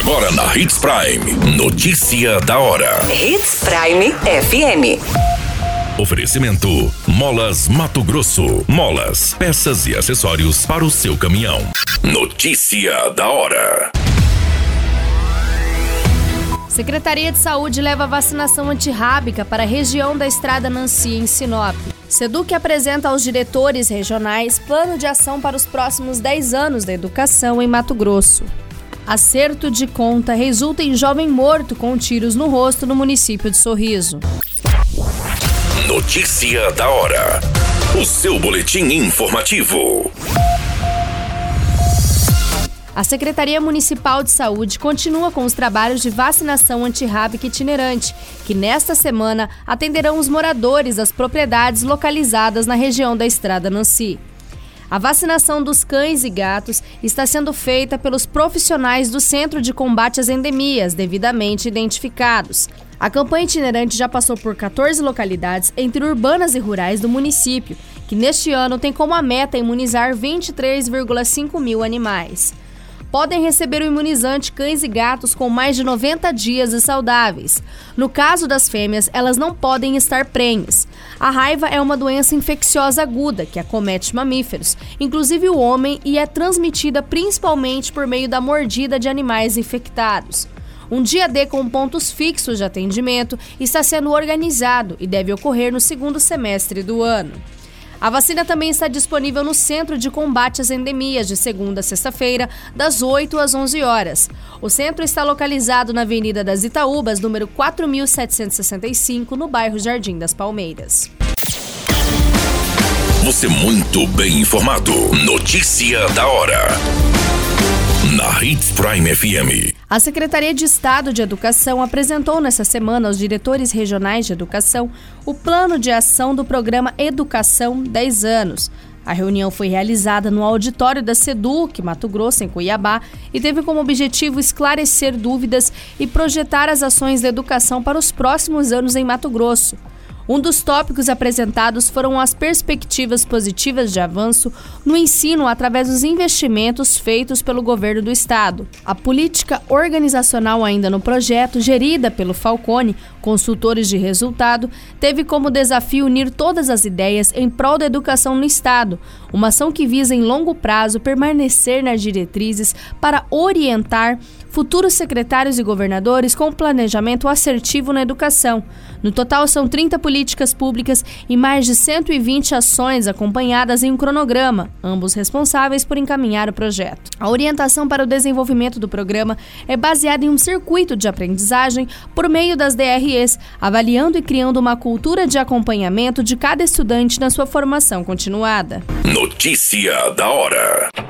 Agora na Hits Prime. Notícia da hora. Hits Prime FM. Oferecimento: Molas Mato Grosso. Molas, peças e acessórios para o seu caminhão. Notícia da hora. Secretaria de Saúde leva vacinação antirrábica para a região da Estrada Nancy, em Sinop. Seduc apresenta aos diretores regionais plano de ação para os próximos 10 anos da educação em Mato Grosso. Acerto de conta resulta em jovem morto com tiros no rosto no município de Sorriso. Notícia da hora. O seu boletim informativo. A Secretaria Municipal de Saúde continua com os trabalhos de vacinação antirrábica itinerante, que nesta semana atenderão os moradores das propriedades localizadas na região da Estrada Nancy. A vacinação dos cães e gatos está sendo feita pelos profissionais do Centro de Combate às Endemias, devidamente identificados. A campanha itinerante já passou por 14 localidades entre urbanas e rurais do município, que neste ano tem como meta imunizar 23,5 mil animais podem receber o imunizante cães e gatos com mais de 90 dias e saudáveis. No caso das fêmeas, elas não podem estar prenhes. A raiva é uma doença infecciosa aguda que acomete mamíferos, inclusive o homem, e é transmitida principalmente por meio da mordida de animais infectados. Um dia D com pontos fixos de atendimento está sendo organizado e deve ocorrer no segundo semestre do ano. A vacina também está disponível no Centro de Combate às Endemias, de segunda a sexta-feira, das 8 às 11 horas. O centro está localizado na Avenida das Itaúbas, número 4765, no bairro Jardim das Palmeiras. Você muito bem informado. Notícia da hora na Hits Prime FM. A Secretaria de Estado de Educação apresentou nesta semana aos diretores regionais de educação o plano de ação do programa Educação 10 anos. A reunião foi realizada no auditório da SEDUC, Mato Grosso, em Cuiabá, e teve como objetivo esclarecer dúvidas e projetar as ações da educação para os próximos anos em Mato Grosso. Um dos tópicos apresentados foram as perspectivas positivas de avanço no ensino através dos investimentos feitos pelo governo do estado. A política organizacional ainda no projeto, gerida pelo Falcone, consultores de resultado, teve como desafio unir todas as ideias em prol da educação no estado, uma ação que visa em longo prazo permanecer nas diretrizes para orientar futuros secretários e governadores com planejamento assertivo na educação. No total, são 30 políticas públicas e mais de 120 ações acompanhadas em um cronograma, ambos responsáveis por encaminhar o projeto. A orientação para o desenvolvimento do programa é baseada em um circuito de aprendizagem por meio das DREs, avaliando e criando uma cultura de acompanhamento de cada estudante na sua formação continuada. Notícia da hora.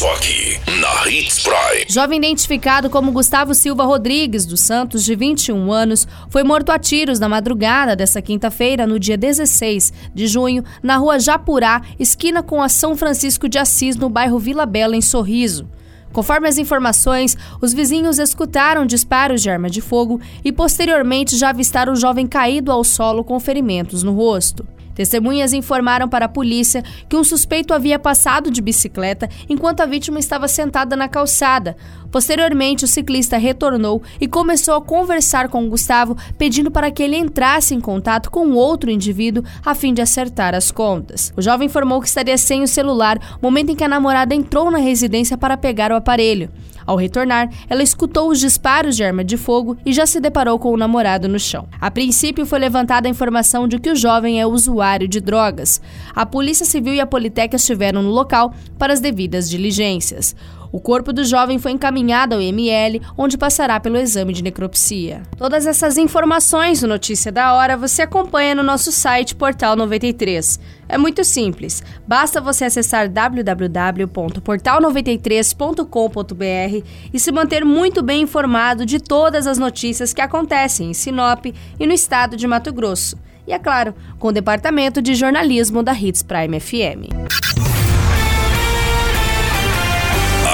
Só aqui, na Hits Prime. Jovem identificado como Gustavo Silva Rodrigues dos Santos, de 21 anos, foi morto a tiros na madrugada dessa quinta-feira, no dia 16 de junho, na rua Japurá, esquina com a São Francisco de Assis, no bairro Vila Bela, em Sorriso. Conforme as informações, os vizinhos escutaram disparos de arma de fogo e posteriormente já avistaram o jovem caído ao solo com ferimentos no rosto. Testemunhas informaram para a polícia que um suspeito havia passado de bicicleta enquanto a vítima estava sentada na calçada. Posteriormente, o ciclista retornou e começou a conversar com Gustavo, pedindo para que ele entrasse em contato com outro indivíduo a fim de acertar as contas. O jovem informou que estaria sem o celular momento em que a namorada entrou na residência para pegar o aparelho. Ao retornar, ela escutou os disparos de arma de fogo e já se deparou com o namorado no chão. A princípio, foi levantada a informação de que o jovem é usuário de drogas. A Polícia Civil e a Politec estiveram no local para as devidas diligências. O corpo do jovem foi encaminhado ao ML, onde passará pelo exame de necropsia. Todas essas informações no Notícia da Hora você acompanha no nosso site Portal 93. É muito simples, basta você acessar www.portal93.com.br e se manter muito bem informado de todas as notícias que acontecem em Sinop e no estado de Mato Grosso e, é claro, com o departamento de jornalismo da Hits Prime FM.